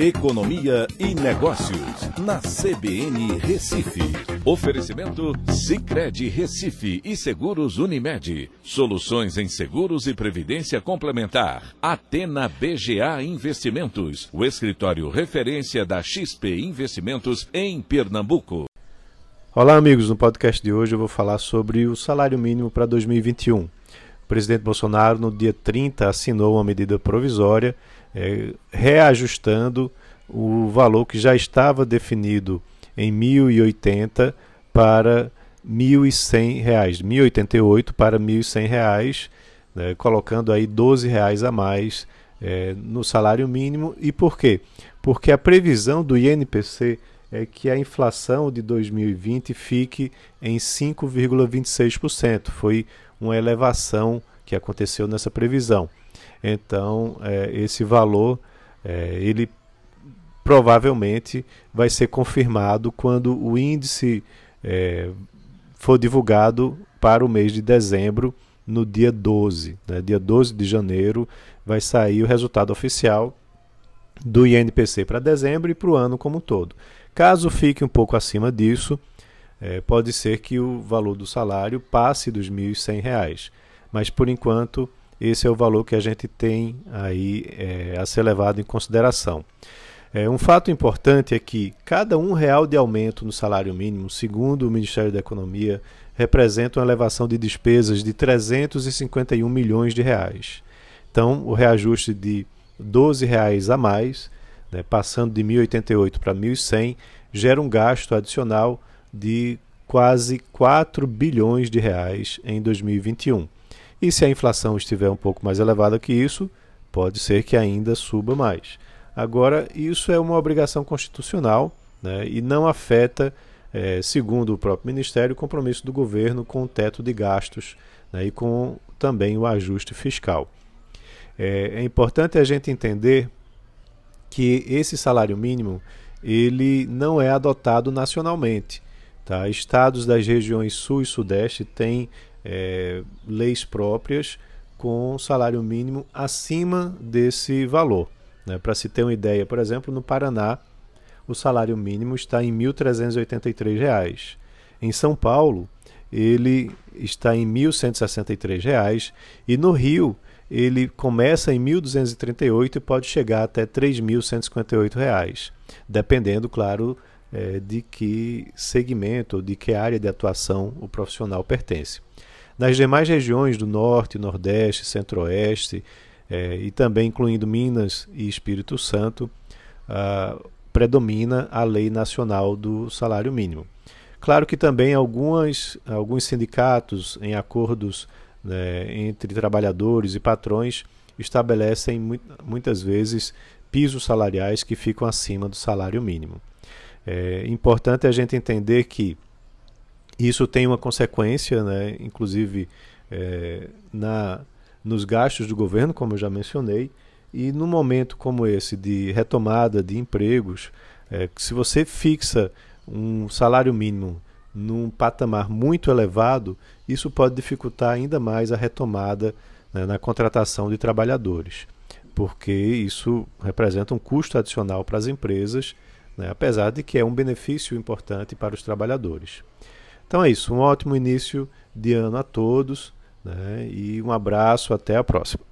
Economia e Negócios, na CBN Recife. Oferecimento Cicred Recife e Seguros Unimed. Soluções em seguros e previdência complementar. Atena BGA Investimentos, o escritório referência da XP Investimentos em Pernambuco. Olá, amigos. No podcast de hoje eu vou falar sobre o salário mínimo para 2021. O presidente Bolsonaro, no dia 30, assinou uma medida provisória é, reajustando o valor que já estava definido em 1.080 para R$ 1.100, R$ 1.088 para R$ 1.100, né, colocando aí 12 reais a mais é, no salário mínimo. E por quê? Porque a previsão do INPC é que a inflação de 2020 fique em 5,26%. Foi uma elevação que aconteceu nessa previsão. Então, é, esse valor é, ele provavelmente vai ser confirmado quando o índice é, for divulgado para o mês de dezembro, no dia 12. Né? Dia 12 de janeiro vai sair o resultado oficial do INPC para dezembro e para o ano como um todo. Caso fique um pouco acima disso, é, pode ser que o valor do salário passe dos R$ 1.100, mas por enquanto esse é o valor que a gente tem aí é, a ser levado em consideração. É, um fato importante é que cada um real de aumento no salário mínimo, segundo o Ministério da Economia, representa uma elevação de despesas de 351 milhões de reais. Então, o reajuste de 12 reais a mais, né, passando de 1.088 para 1.100, gera um gasto adicional de quase 4 bilhões de reais em 2021. E se a inflação estiver um pouco mais elevada que isso, pode ser que ainda suba mais. Agora, isso é uma obrigação constitucional né, e não afeta, é, segundo o próprio Ministério, o compromisso do governo com o teto de gastos né, e com também o ajuste fiscal. É, é importante a gente entender que esse salário mínimo ele não é adotado nacionalmente. Tá? Estados das regiões Sul e Sudeste têm é, leis próprias com salário mínimo acima desse valor. Né? Para se ter uma ideia, por exemplo, no Paraná, o salário mínimo está em R$ 1.383. Em São Paulo, ele está em R$ 1.163 e no Rio ele começa em 1.238 e pode chegar até R$ 3.158, dependendo, claro, é, de que segmento, de que área de atuação o profissional pertence. Nas demais regiões do Norte, Nordeste, Centro-Oeste, é, e também incluindo Minas e Espírito Santo, predomina a lei nacional do salário mínimo. Claro que também algumas, alguns sindicatos, em acordos né, entre trabalhadores e patrões, estabelecem muitas vezes pisos salariais que ficam acima do salário mínimo. É importante a gente entender que isso tem uma consequência, né, inclusive é, na, nos gastos do governo, como eu já mencionei, e num momento como esse de retomada de empregos, é, se você fixa um salário mínimo num patamar muito elevado, isso pode dificultar ainda mais a retomada né, na contratação de trabalhadores, porque isso representa um custo adicional para as empresas, né, apesar de que é um benefício importante para os trabalhadores. Então é isso, um ótimo início de ano a todos né? e um abraço, até a próxima.